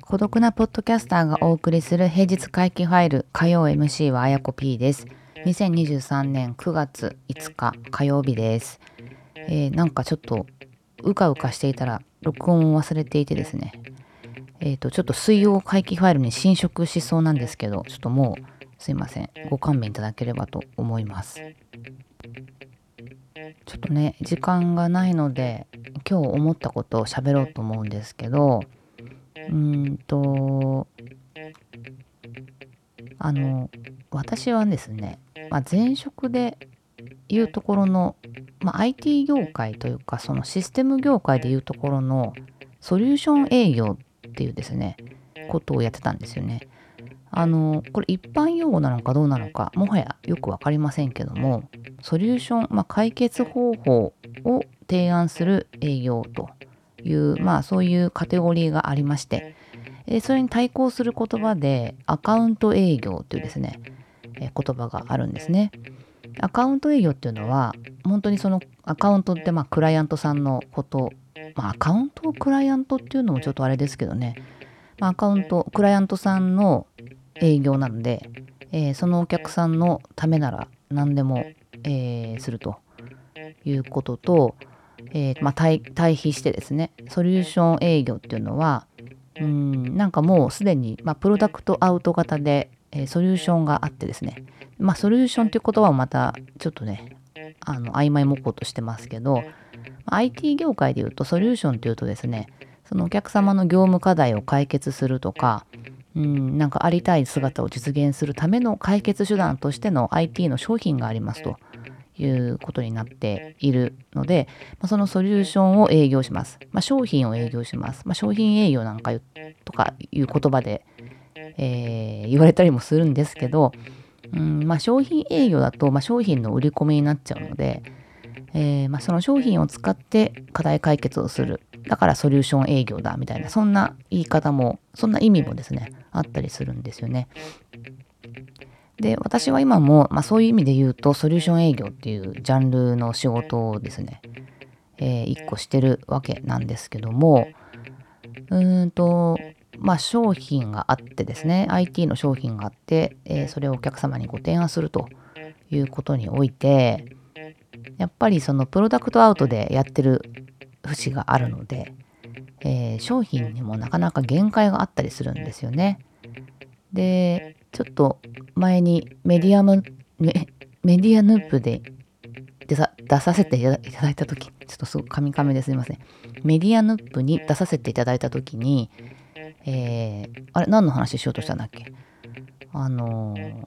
孤独なポッドキャスターがお送りする平日回帰ファイル火曜 MC はあやこ P です。2023年9月5日火曜日です、えー、なんかちょっとうかうかしていたら録音を忘れていてですね。えっ、ー、とちょっと水曜回帰ファイルに侵食しそうなんですけどちょっともうすいません。ご勘弁いただければと思います。ちょっとね時間がないので今日思ったことを喋ろうと思うんですけどうんとあの私はですね、まあ、前職でいうところの、まあ、IT 業界というかそのシステム業界でいうところのソリューション営業っていうですねことをやってたんですよね。あのこれ一般用語なのかどうなのかもはやよく分かりませんけどもソリューション、まあ、解決方法を提案する営業という、まあ、そういうカテゴリーがありまして、それに対抗する言葉でアカウント営業というですね、言葉があるんですね。アカウント営業っていうのは本当にそのアカウントってまあクライアントさんのこと、まあ、アカウントをクライアントっていうのもちょっとあれですけどね、まあ、アカウントクライアントさんの営業なので、えー、そのお客さんのためなら何でも、えー、するということと、えー、まあ、対比してですねソリューション営業っていうのはうんなんかもうすでに、まあ、プロダクトアウト型で、えー、ソリューションがあってですねまあソリューションっていう言葉はまたちょっとねあの曖昧模倣としてますけど IT 業界でいうとソリューションっていうとですねそのお客様の業務課題を解決するとかうんなんかありたい姿を実現するための解決手段としての IT の商品がありますということになっているので、まあ、そのソリューションを営業します。まあ、商品を営業します。まあ、商品営業なんかとかいう言葉で、えー、言われたりもするんですけど、うんま、商品営業だと、ま商品の売り込みになっちゃうので、えー、まその商品を使って課題解決をする。だからソリューション営業だみたいな、そんな言い方も、そんな意味もですね、あったりするんですよね。で、私は今も、まあ、そういう意味で言うと、ソリューション営業っていうジャンルの仕事をですね、えー、1個してるわけなんですけども、うーんと、まあ、商品があってですね、IT の商品があって、えー、それをお客様にご提案するということにおいて、やっぱりそのプロダクトアウトでやってる節があるので、えー、商品にもなかなか限界があったりするんですよね。で、ちょっと前にメディアム、メメディアヌープで出させていただいた時ちょっとすごくカミカミですいません。メディアヌープに出させていただいた時に、えー、あれ何の話しようとしたんだっけ？あのー、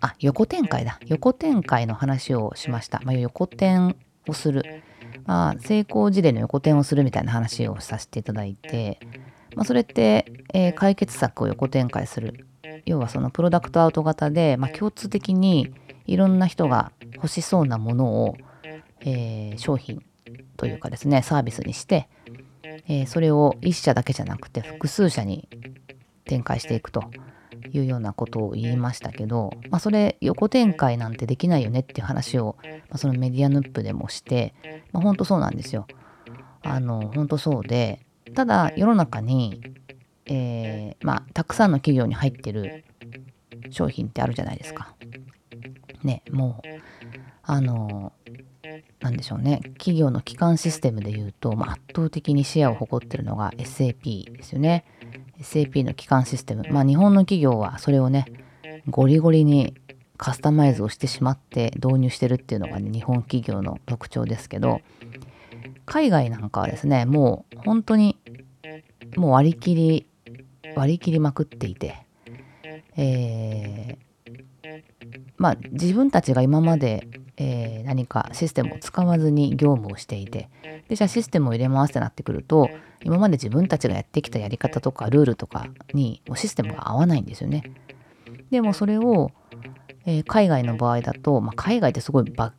あ、横展開だ。横展開の話をしました。まあ、横展をする。まあ、成功事例の横展をするみたいな話をさせていただいて、まあ、それって、えー、解決策を横展開する。要はそのプロダクトアウト型で、まあ、共通的にいろんな人が欲しそうなものを、えー、商品というかですねサービスにして、えー、それを1社だけじゃなくて複数社に展開していくと。いうようなことを言いましたけど、まあ、それ横展開なんてできないよねっていう話を、まあ、そのメディアヌップでもして、まあ、本当そうなんですよ。あの本当そうでただ世の中に、えー、まあたくさんの企業に入ってる商品ってあるじゃないですか。ねもうあのなんでしょうね企業の基幹システムでいうと、まあ、圧倒的にシェアを誇ってるのが SAP ですよね。SAP の基幹システム。まあ日本の企業はそれをね、ゴリゴリにカスタマイズをしてしまって導入してるっていうのがね、日本企業の特徴ですけど、海外なんかはですね、もう本当にもう割り切り、割り切りまくっていて、えー、まあ自分たちが今まで、えー、何かシステムを使わずに業務をしていて、で、じゃあシステムを入れ回すってなってくると、今まで自分たちがやってきたやり方とかルールとかにもうシステムが合わないんですよね。でもそれを、えー、海外の場合だと、まあ、海外ってすごいバ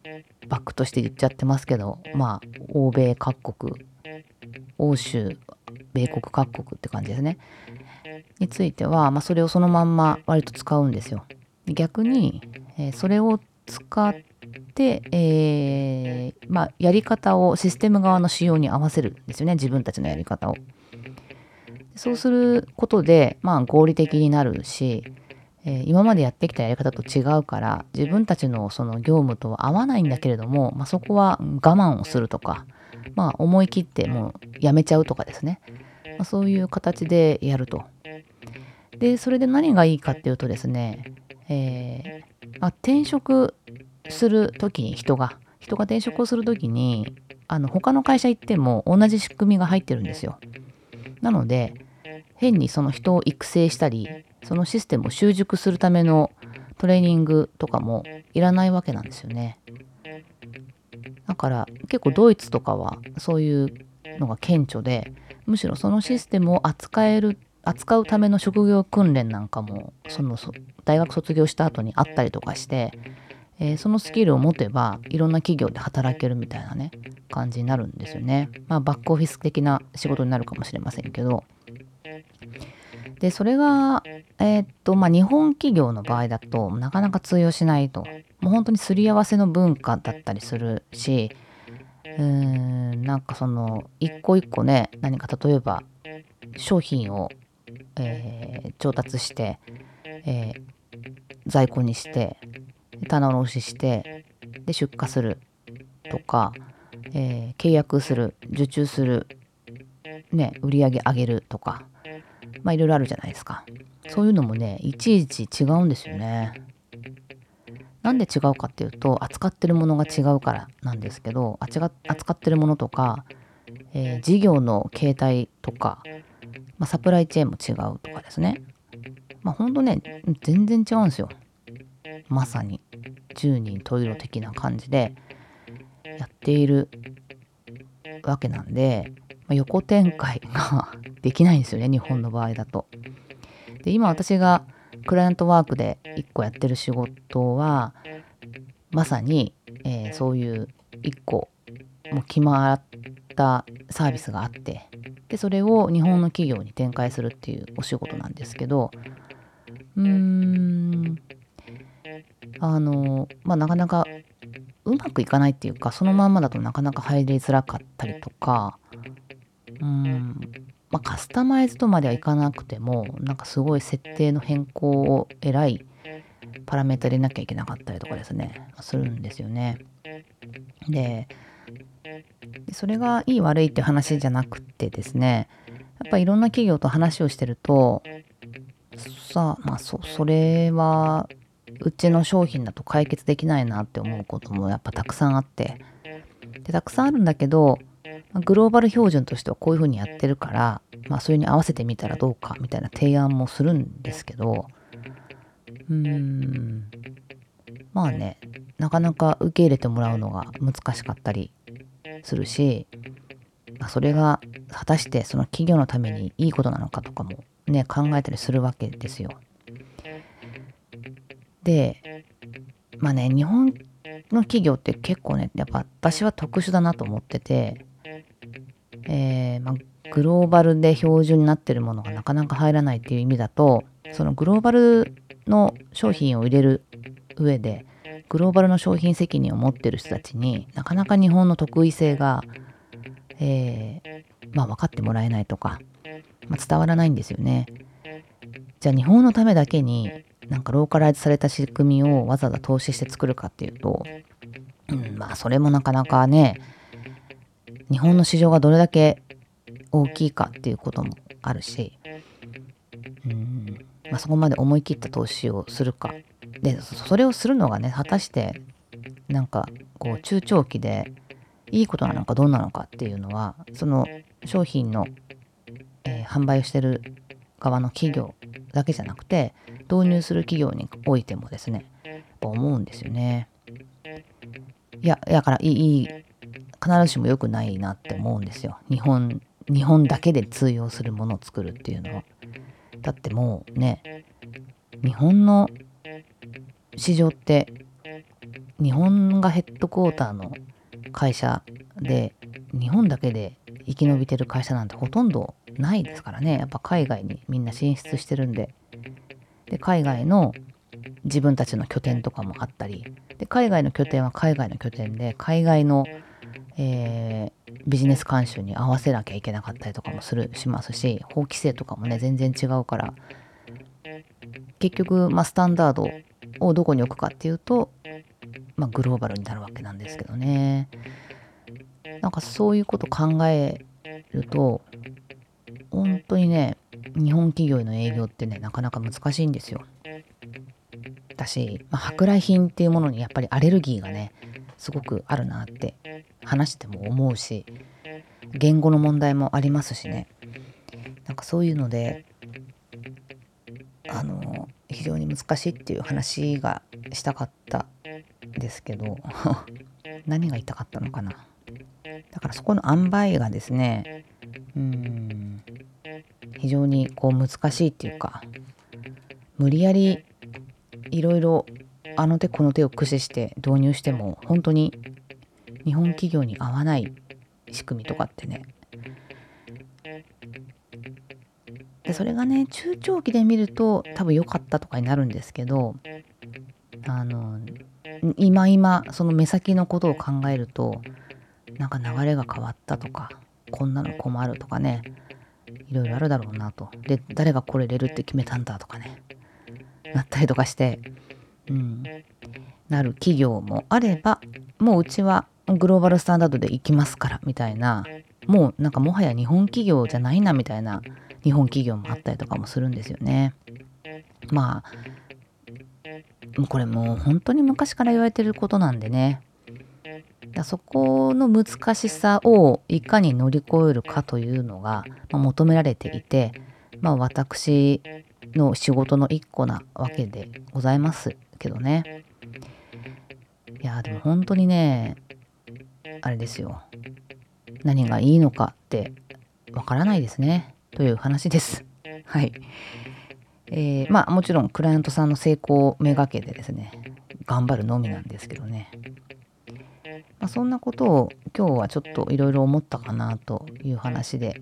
ックとして言っちゃってますけど、まあ、欧米各国、欧州、米国各国って感じですね。については、まあ、それをそのまんま割と使うんですよ。逆に、え、それを使って、えー、まあ、やり方をシステム側の仕様に合わせるんですよね自分たちのやり方を。そうすることで、まあ、合理的になるし、えー、今までやってきたやり方と違うから自分たちのその業務とは合わないんだけれども、まあ、そこは我慢をするとか、まあ、思い切ってもうやめちゃうとかですね、まあ、そういう形でやると。でそれで何がいいかっていうとですね、えー、あ、転職する時に人が人が転職をする時にあの他の会社行っても同じ仕組みが入ってるんですよ。なので変にその人を育成したりそのシステムを習熟するためのトレーニングとかもいらないわけなんですよね。だから結構ドイツとかはそういうのが顕著でむしろそのシステムを扱える扱うための職業訓練なんかもその大学卒業した後にあったりとかして、えー、そのスキルを持てばいろんな企業で働けるみたいなね感じになるんですよね。まあバックオフィス的な仕事になるかもしれませんけど。でそれが、えー、っとまあ、日本企業の場合だとなかなか通用しないともう本当にすり合わせの文化だったりするしうーんなんかその一個一個ね何か例えば商品を、えー、調達して、えー、在庫にして棚卸ししてで出荷するとか、えー、契約する受注するね売り上げ上げるとかまあいろいろあるじゃないですか。そういうのもね、いちいち違うんですよね。なんで違うかっていうと、扱ってるものが違うからなんですけど、扱ってるものとか、えー、事業の形態とか、まあ、サプライチェーンも違うとかですね。まあほんとね、全然違うんですよ。まさに10人十色的な感じでやっているわけなんで、まあ、横展開が できないんですよね日本の場合だと。で今私がクライアントワークで1個やってる仕事はまさに、えー、そういう1個もう決まったサービスがあってでそれを日本の企業に展開するっていうお仕事なんですけどうーんあのまあなかなかうまくいかないっていうかそのまんまだとなかなか入りづらかったりとかうんまあ、カスタマイズとまではいかなくてもなんかすごい設定の変更をえらいパラメータ入れなきゃいけなかったりとかですねするんですよね。でそれがいい悪いって話じゃなくてですねやっぱいろんな企業と話をしてるとさあまあそそれはうちの商品だと解決できないなって思うこともやっぱたくさんあって。でたくさんあるんだけどグローバル標準としてはこういうふうにやってるから、まあ、それに合わせてみたらどうかみたいな提案もするんですけどうーんまあねなかなか受け入れてもらうのが難しかったりするし、まあ、それが果たしてその企業のためにいいことなのかとかもね考えたりするわけですよ。でまあね日本の企業って結構ねやっぱ私は特殊だなと思っててえー、まあ、グローバルで標準になってるものがなかなか入らないっていう意味だとそのグローバルの商品を入れる上でグローバルの商品責任を持ってる人たちになかなか日本の得意性が、えー、まあ、分かってもらえないとか、まあ、伝わらないんですよね。じゃあ日本のためだけになんかローカライズされた仕組みをわざわざ投資して作るかっていうと、うん、まあそれもなかなかね日本の市場がどれだけ大きいかっていうこともあるし、うんまあ、そこまで思い切った投資をするかでそれをするのがね果たしてなんかこう中長期でいいことなのかどうなのかっていうのはその商品の、えー、販売をしてる側の企業だけじゃなくて導入する企業においてもですね思うんですよね。いやだからいい必ずしも良くないなって思うんですよ。日本、日本だけで通用するものを作るっていうのは。だってもうね、日本の市場って日本がヘッドクォーターの会社で日本だけで生き延びてる会社なんてほとんどないですからね。やっぱ海外にみんな進出してるんで。で海外の自分たちの拠点とかもあったり。で海外の拠点は海外の拠点で海外の、えー、ビジネス慣習に合わせなきゃいけなかったりとかもするしますし法規制とかもね全然違うから結局、まあ、スタンダードをどこに置くかっていうと、まあ、グローバルになるわけなんですけどね。なんかそういうこと考えると本当にね日本企業への営業ってねなかなか難しいんですよ。だし、まあ、舶来品っていうものにやっぱりアレルギーがねすごくあるなって話しても思うし言語の問題もありますしね。なんかそういうのであの非常に難しいっていう話がしたかったですけど 何が言いたかったのかな。だからそこの塩梅がですねうん非常にこう難しいっていうか無理やりいろいろあの手この手を駆使して導入しても本当に日本企業に合わない仕組みとかってねそれがね中長期で見ると多分良かったとかになるんですけどあの今今その目先のことを考えるとなんか流れが変わったとかこんなの困るとかねいろいろあるだろうなと。で誰がこれ入れるって決めたんだとかねなったりとかして、うん、なる企業もあればもううちはグローバルスタンダードで行きますからみたいなもうなんかもはや日本企業じゃないなみたいな日本企業もあったりとかもするんですよね。まあこれもう本当に昔から言われてることなんでねだそこの難しさをいかに乗り越えるかというのが、ま、求められていて、まあ、私の仕事の一個なわけでございますけどね。いやでも本当にねあれですよ何がいいのかってわからないですねという話です。はい。えー、まあもちろんクライアントさんの成功をめがけてですね頑張るのみなんですけどね。まあ、そんなことを今日はちょっといろいろ思ったかなという話で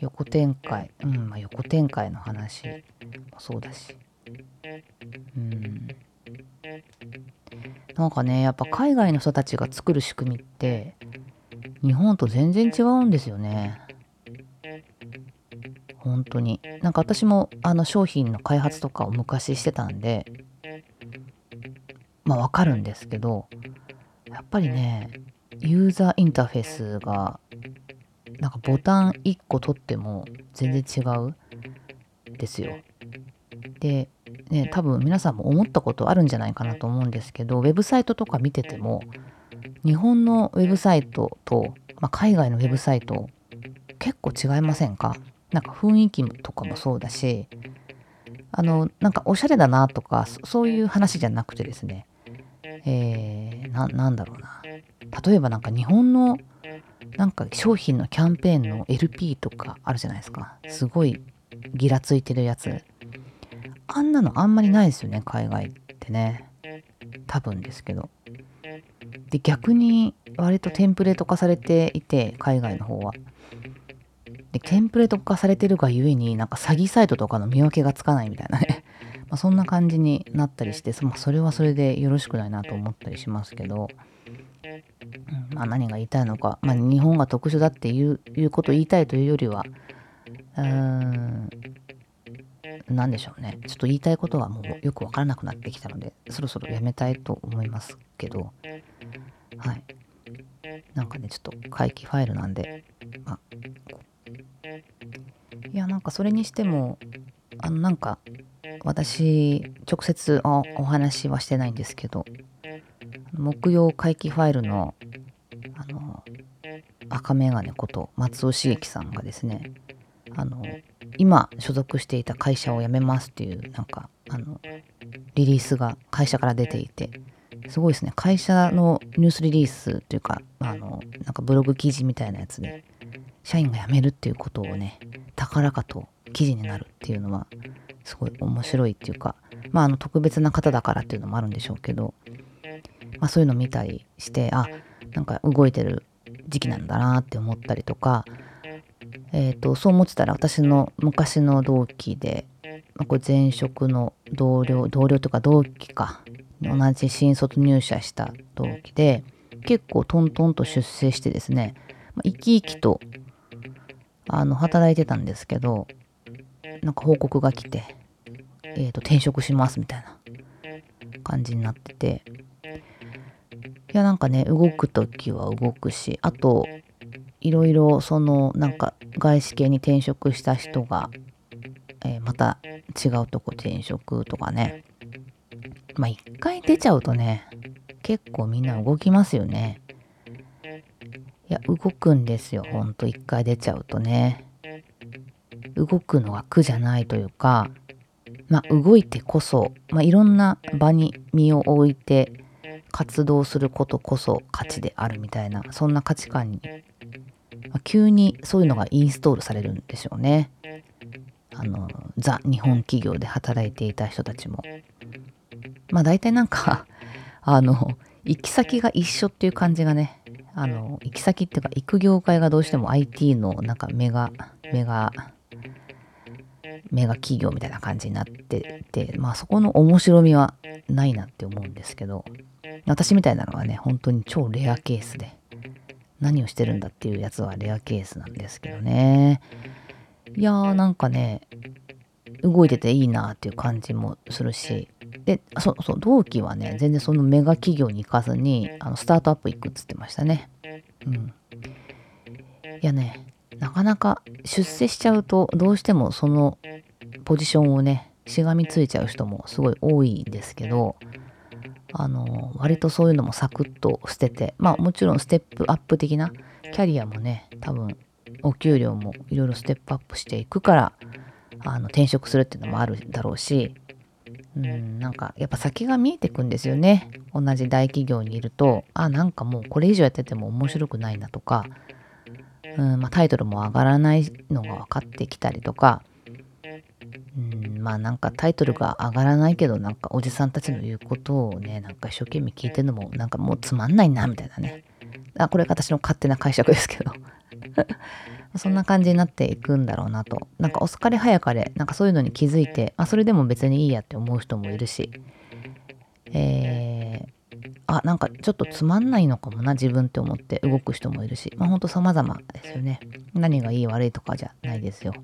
横展開、うんまあ、横展開の話もそうだしうんなんかねやっぱ海外の人たちが作る仕組みって日本と全然違うんですよね本当に。なんか私もあの商品の開発とかを昔してたんでまあわかるんですけどやっぱりねユーザーインターフェースがなんかボタン1個取っても全然違うですよ。で、ね、多分皆さんも思ったことあるんじゃないかなと思うんですけどウェブサイトとか見てても日本のウェブサイトと、まあ、海外のウェブサイト結構違いませんか？なんか雰囲気とかもそうだしあのなんかおしゃれだなとかそういう話じゃなくてですね。えー、なんだろうな。例えばなんか日本のなんか商品のキャンペーンの LP とかあるじゃないですか。すごいギラついてるやつ。あんなのあんまりないですよね海外ってね。多分ですけど。で逆に割とテンプレート化されていて海外の方は。でテンプレート化されてるがゆえになんか詐欺サイトとかの見分けがつかないみたいなね。まあ、そんな感じになったりして、まあ、それはそれでよろしくないなと思ったりしますけど、うんまあ、何が言いたいのか、まあ、日本が特殊だっていういうことを言いたいというよりはうーん何でしょうね。ちょっと言いたいことはもうよくわからなくなってきたのでそろそろやめたいと思いますけど。はい。なんかねちょっと回帰ファイルなんで、まあ、いやなんかそれにしてもあのなんか私直接お話はしてないんですけど木曜回帰ファイルのあの赤眼鏡こと松尾茂樹さんがですねあの今所属していた会社を辞めますっていうなんかあのリリースが会社から出ていてすごいですね。会社のニュースリリースというかあのなんかブログ記事みたいなやつで社員が辞めるっていうことをね高らかと記事になるっていうのはすごい面白いっていうか、まあ、あの特別な方だからっていうのもあるんでしょうけど、まあ、そういうの見たりしてあなんか動いてる時期なんだなって思ったりとか、えーと、そう思ってたら私の昔の同期でまあ、これ前職の同僚同僚というか同期か同じ新卒入社した同期で結構トントンと出世してですね、生き生きとあの働いてたんですけどなんか報告が来て、えー、と転職しますみたいな感じになってて。いやなんかね動く時は動くしあといろいろそのなんか外資系に転職した人が、えー、また違うとこ転職とかね。まあ一回出ちゃうとね結構みんな動きますよね。いや動くんですよほんと一回出ちゃうとね動くのは苦じゃないというかまあ動いてこそ、まあ、いろんな場に身を置いて活動することこそ価値であるみたいなそんな価値観に、まあ、急にそういうのがインストールされるんでしょうね。あのザ日本企業で働いていた人たちも。まあ大体なんかあの行き先が一緒っていう感じがねあの行き先っていうか行く業界がどうしても IT のなんかメガメガメガ企業みたいな感じになっててまあそこの面白みはないなって思うんですけど私みたいなのはね本当に超レアケースで何をしてるんだっていうやつはレアケースなんですけどね。いやーなんかね動いてていいなっていう感じもするしでそうそう同期はね全然そのメガ企業に行かずにあのスタートアップ行くっつってましたね。うん。いやねなかなか出世しちゃうとどうしてもそのポジションをねしがみついちゃう人もすごい多いんですけどあの割とそういうのもサクッと捨ててまあもちろんステップアップ的なキャリアもね多分お給料もいろいろステップアップしていくからあの転職するっていうのもあるだろうしうん。なんかやっぱ先が見えてくんですよね。同じ大企業にいるとあなんかもうこれ以上やってても面白くないなとかうんまあ、タイトルも上がらないのが分かってきたりとかうんまあなんかタイトルが上がらないけどなんかおじさんたちの言うことをねなんか一生懸命聞いてるのもなんかもうつまんないなみたいなね。あこれが私の勝手な解釈ですけど。そんな感じになっていくんだろうなと。なんか遅かれ早かれ。なんかそういうのに気づいて、あ、それでも別にいいやって思う人もいるし。えー、あなんかちょっとつまんないのかもな自分って思って動く人もいるし。まあほんと様々ですよね。何がいい悪いとかじゃないですよ。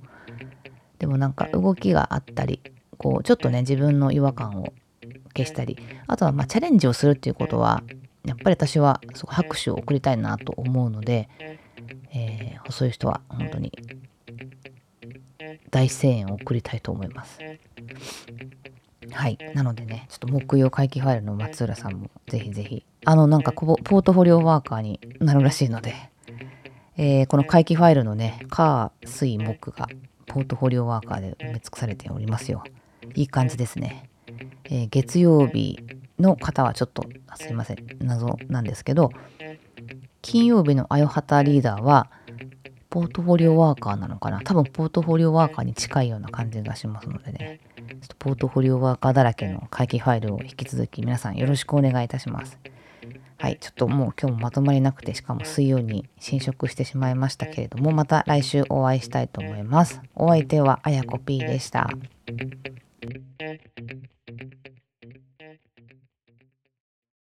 でもなんか動きがあったりこうちょっとね自分の違和感を消したりあとはまあチャレンジをするっていうことはやっぱり私はすごい拍手を送りたいなと思うので、えー、細い人は本当に大声援を送りたいと思います。はい。なのでね、ちょっと木曜会期ファイルの松浦さんもぜひぜひ、あのなんかポートフォリオワーカーになるらしいので、えー、この会期ファイルのね、火、水、木がポートフォリオワーカーで埋め尽くされておりますよ。いい感じですね。えー、月曜日の方はちょっとすいません謎なんですけど金曜日のあよはたリーダーはポートフォリオワーカーなのかな？多分ポートフォリオワーカーに近いような感じがしますのでねちょっとポートフォリオワーカーだらけの会期ファイルを引き続き皆さんよろしくお願いいたします。はい、ちょっともう今日もまとまりなくて、しかも水曜に侵食してしまいましたけれども、また来週お会いしたいと思います。お相手はあやこ P でした。